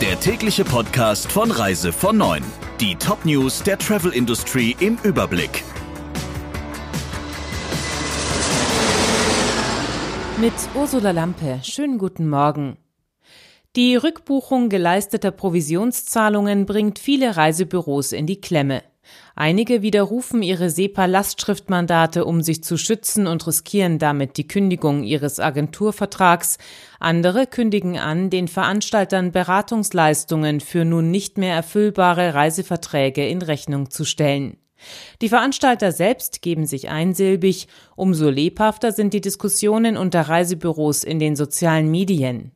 der tägliche Podcast von Reise von 9. Die Top-News der Travel Industry im Überblick. Mit Ursula Lampe. Schönen guten Morgen. Die Rückbuchung geleisteter Provisionszahlungen bringt viele Reisebüros in die Klemme. Einige widerrufen ihre SEPA-Lastschriftmandate, um sich zu schützen und riskieren damit die Kündigung ihres Agenturvertrags. Andere kündigen an, den Veranstaltern Beratungsleistungen für nun nicht mehr erfüllbare Reiseverträge in Rechnung zu stellen. Die Veranstalter selbst geben sich einsilbig, umso lebhafter sind die Diskussionen unter Reisebüros in den sozialen Medien.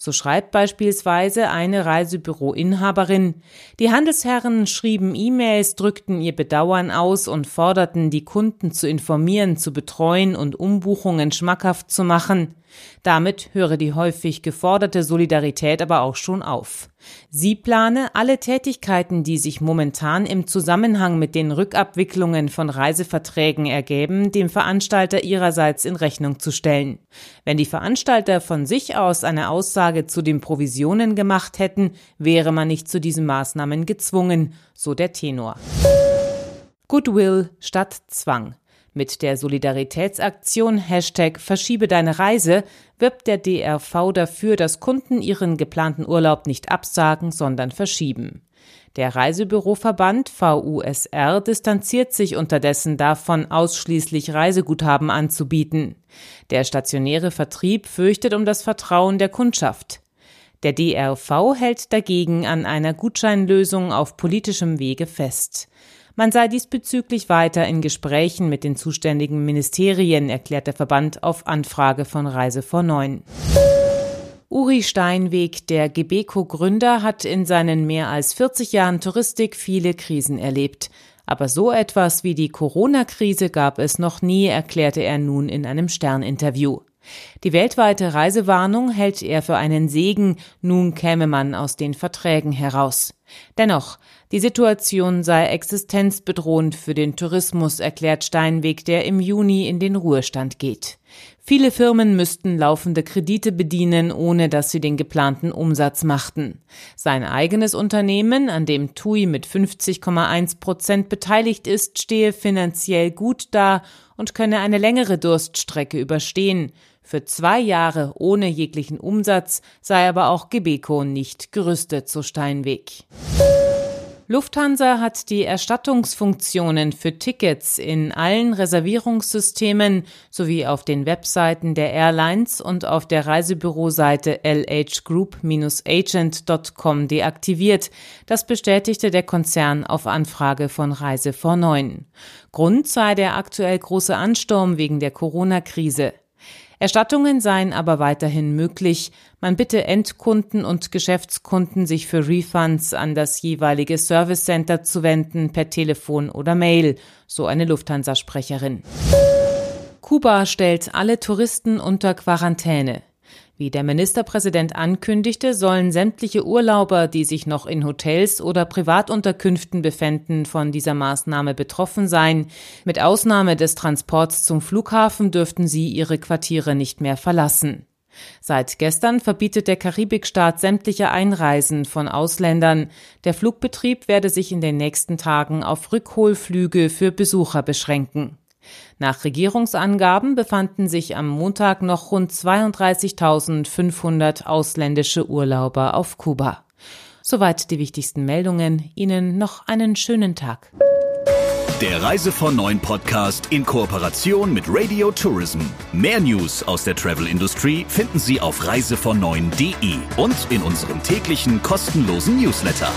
So schreibt beispielsweise eine Reisebüroinhaberin, die Handelsherren schrieben E-Mails, drückten ihr Bedauern aus und forderten die Kunden zu informieren, zu betreuen und Umbuchungen schmackhaft zu machen. Damit höre die häufig geforderte Solidarität aber auch schon auf. Sie plane, alle Tätigkeiten, die sich momentan im Zusammenhang mit den Rückabwicklungen von Reiseverträgen ergeben, dem Veranstalter ihrerseits in Rechnung zu stellen. Wenn die Veranstalter von sich aus eine Aussage zu den Provisionen gemacht hätten, wäre man nicht zu diesen Maßnahmen gezwungen, so der Tenor. Goodwill statt Zwang. Mit der Solidaritätsaktion Hashtag Verschiebe deine Reise wirbt der DRV dafür, dass Kunden ihren geplanten Urlaub nicht absagen, sondern verschieben. Der Reisebüroverband VUSR distanziert sich unterdessen davon, ausschließlich Reiseguthaben anzubieten. Der stationäre Vertrieb fürchtet um das Vertrauen der Kundschaft. Der DRV hält dagegen an einer Gutscheinlösung auf politischem Wege fest. Man sei diesbezüglich weiter in Gesprächen mit den zuständigen Ministerien, erklärt der Verband auf Anfrage von Reise vor Neun. Uri Steinweg, der Gebeco-Gründer, hat in seinen mehr als 40 Jahren Touristik viele Krisen erlebt. Aber so etwas wie die Corona-Krise gab es noch nie, erklärte er nun in einem Stern-Interview. Die weltweite Reisewarnung hält er für einen Segen, nun käme man aus den Verträgen heraus. Dennoch, die Situation sei existenzbedrohend für den Tourismus, erklärt Steinweg, der im Juni in den Ruhestand geht. Viele Firmen müssten laufende Kredite bedienen, ohne dass sie den geplanten Umsatz machten. Sein eigenes Unternehmen, an dem TUI mit 50,1 Prozent beteiligt ist, stehe finanziell gut da und könne eine längere Durststrecke überstehen. Für zwei Jahre ohne jeglichen Umsatz sei aber auch Gebeco nicht gerüstet, so Steinweg. Lufthansa hat die Erstattungsfunktionen für Tickets in allen Reservierungssystemen sowie auf den Webseiten der Airlines und auf der Reisebüroseite lhgroup-agent.com deaktiviert. Das bestätigte der Konzern auf Anfrage von Reise vor Neun. Grund sei der aktuell große Ansturm wegen der Corona-Krise. Erstattungen seien aber weiterhin möglich. Man bitte Endkunden und Geschäftskunden, sich für Refunds an das jeweilige Service Center zu wenden, per Telefon oder Mail, so eine Lufthansa-Sprecherin. Kuba stellt alle Touristen unter Quarantäne. Wie der Ministerpräsident ankündigte, sollen sämtliche Urlauber, die sich noch in Hotels oder Privatunterkünften befänden, von dieser Maßnahme betroffen sein. Mit Ausnahme des Transports zum Flughafen dürften sie ihre Quartiere nicht mehr verlassen. Seit gestern verbietet der Karibikstaat sämtliche Einreisen von Ausländern. Der Flugbetrieb werde sich in den nächsten Tagen auf Rückholflüge für Besucher beschränken. Nach Regierungsangaben befanden sich am Montag noch rund 32.500 ausländische Urlauber auf Kuba. Soweit die wichtigsten Meldungen. Ihnen noch einen schönen Tag. Der Reise von Neuen Podcast in Kooperation mit Radio Tourism. Mehr News aus der Travel Industry finden Sie auf reisevon und in unserem täglichen kostenlosen Newsletter.